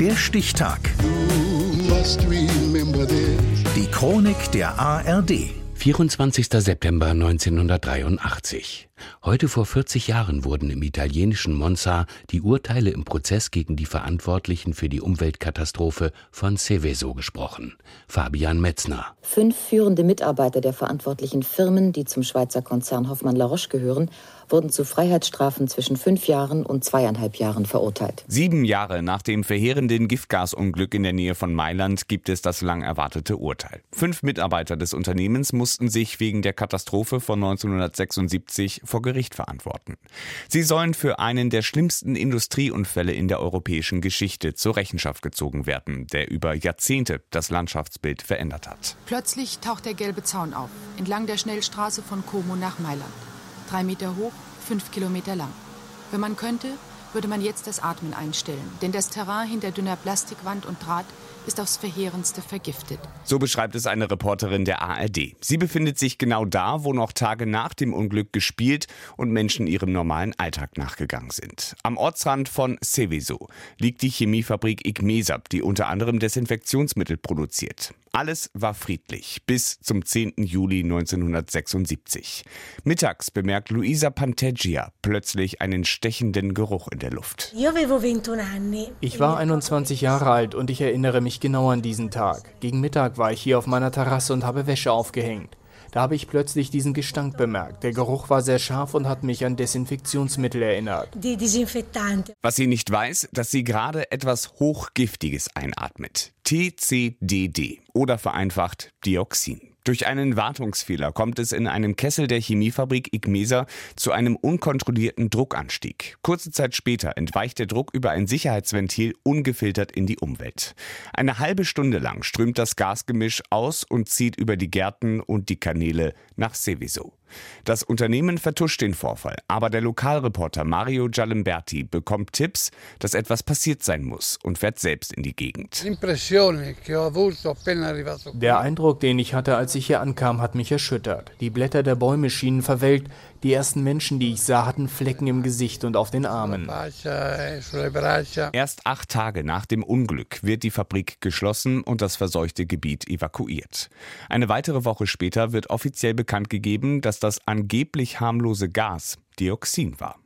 Der Stichtag. Die Chronik der ARD. 24. September 1983. Heute vor 40 Jahren wurden im italienischen Monza die Urteile im Prozess gegen die Verantwortlichen für die Umweltkatastrophe von Seveso gesprochen. Fabian Metzner. Fünf führende Mitarbeiter der verantwortlichen Firmen, die zum Schweizer Konzern Hoffmann La Roche gehören, wurden zu Freiheitsstrafen zwischen fünf Jahren und zweieinhalb Jahren verurteilt. Sieben Jahre nach dem verheerenden Giftgasunglück in der Nähe von Mailand gibt es das lang erwartete Urteil. Fünf Mitarbeiter des Unternehmens mussten sich wegen der Katastrophe von 1976 vor Gericht verantworten. Sie sollen für einen der schlimmsten Industrieunfälle in der europäischen Geschichte zur Rechenschaft gezogen werden, der über Jahrzehnte das Landschaftsbild verändert hat. Plötzlich taucht der gelbe Zaun auf, entlang der Schnellstraße von Como nach Mailand. Drei Meter hoch, fünf Kilometer lang. Wenn man könnte, würde man jetzt das Atmen einstellen, denn das Terrain hinter dünner Plastikwand und Draht ist aufs Verheerendste vergiftet. So beschreibt es eine Reporterin der ARD. Sie befindet sich genau da, wo noch Tage nach dem Unglück gespielt und Menschen ihrem normalen Alltag nachgegangen sind. Am Ortsrand von Seveso liegt die Chemiefabrik Igmesab, die unter anderem Desinfektionsmittel produziert. Alles war friedlich bis zum 10. Juli 1976. Mittags bemerkt Luisa Panteggia plötzlich einen stechenden Geruch in der Luft. Ich war 21 Jahre alt und ich erinnere mich genau an diesen Tag. Gegen Mittag war ich hier auf meiner Terrasse und habe Wäsche aufgehängt. Da habe ich plötzlich diesen Gestank bemerkt. Der Geruch war sehr scharf und hat mich an Desinfektionsmittel erinnert. Was sie nicht weiß, dass sie gerade etwas Hochgiftiges einatmet. TCDD oder vereinfacht Dioxin. Durch einen Wartungsfehler kommt es in einem Kessel der Chemiefabrik Igmesa zu einem unkontrollierten Druckanstieg. Kurze Zeit später entweicht der Druck über ein Sicherheitsventil ungefiltert in die Umwelt. Eine halbe Stunde lang strömt das Gasgemisch aus und zieht über die Gärten und die Kanäle nach Seveso. Das Unternehmen vertuscht den Vorfall, aber der Lokalreporter Mario Gialimberti bekommt Tipps, dass etwas passiert sein muss und fährt selbst in die Gegend. Der Eindruck, den ich hatte, als ich hier ankam, hat mich erschüttert. Die Blätter der Bäume schienen verwelkt, die ersten Menschen, die ich sah, hatten Flecken im Gesicht und auf den Armen. Erst acht Tage nach dem Unglück wird die Fabrik geschlossen und das verseuchte Gebiet evakuiert. Eine weitere Woche später wird offiziell bekannt gegeben, dass das angeblich harmlose Gas Dioxin war.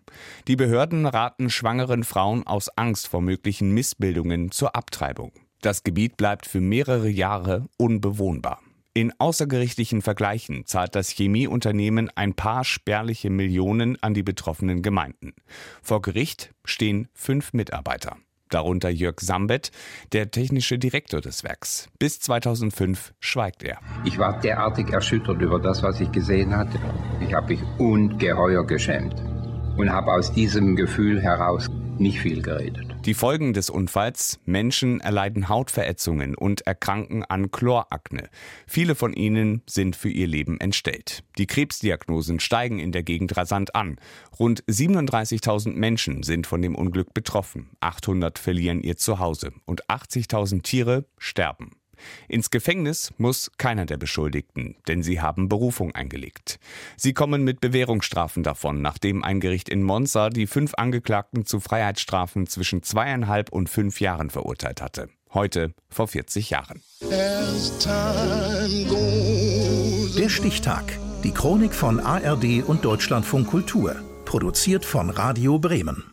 Die Behörden raten schwangeren Frauen aus Angst vor möglichen Missbildungen zur Abtreibung. Das Gebiet bleibt für mehrere Jahre unbewohnbar. In außergerichtlichen Vergleichen zahlt das Chemieunternehmen ein paar spärliche Millionen an die betroffenen Gemeinden. Vor Gericht stehen fünf Mitarbeiter. Darunter Jörg Sambet, der technische Direktor des Werks. Bis 2005 schweigt er. Ich war derartig erschüttert über das, was ich gesehen hatte. Ich habe mich ungeheuer geschämt und habe aus diesem Gefühl heraus nicht viel geredet. Die Folgen des Unfalls: Menschen erleiden Hautverätzungen und erkranken an Chlorakne. Viele von ihnen sind für ihr Leben entstellt. Die Krebsdiagnosen steigen in der Gegend rasant an. Rund 37.000 Menschen sind von dem Unglück betroffen. 800 verlieren ihr Zuhause und 80.000 Tiere sterben. Ins Gefängnis muss keiner der Beschuldigten, denn sie haben Berufung eingelegt. Sie kommen mit Bewährungsstrafen davon, nachdem ein Gericht in Monza die fünf Angeklagten zu Freiheitsstrafen zwischen zweieinhalb und fünf Jahren verurteilt hatte. Heute vor 40 Jahren. Der Stichtag. Die Chronik von ARD und Deutschlandfunk Kultur. Produziert von Radio Bremen.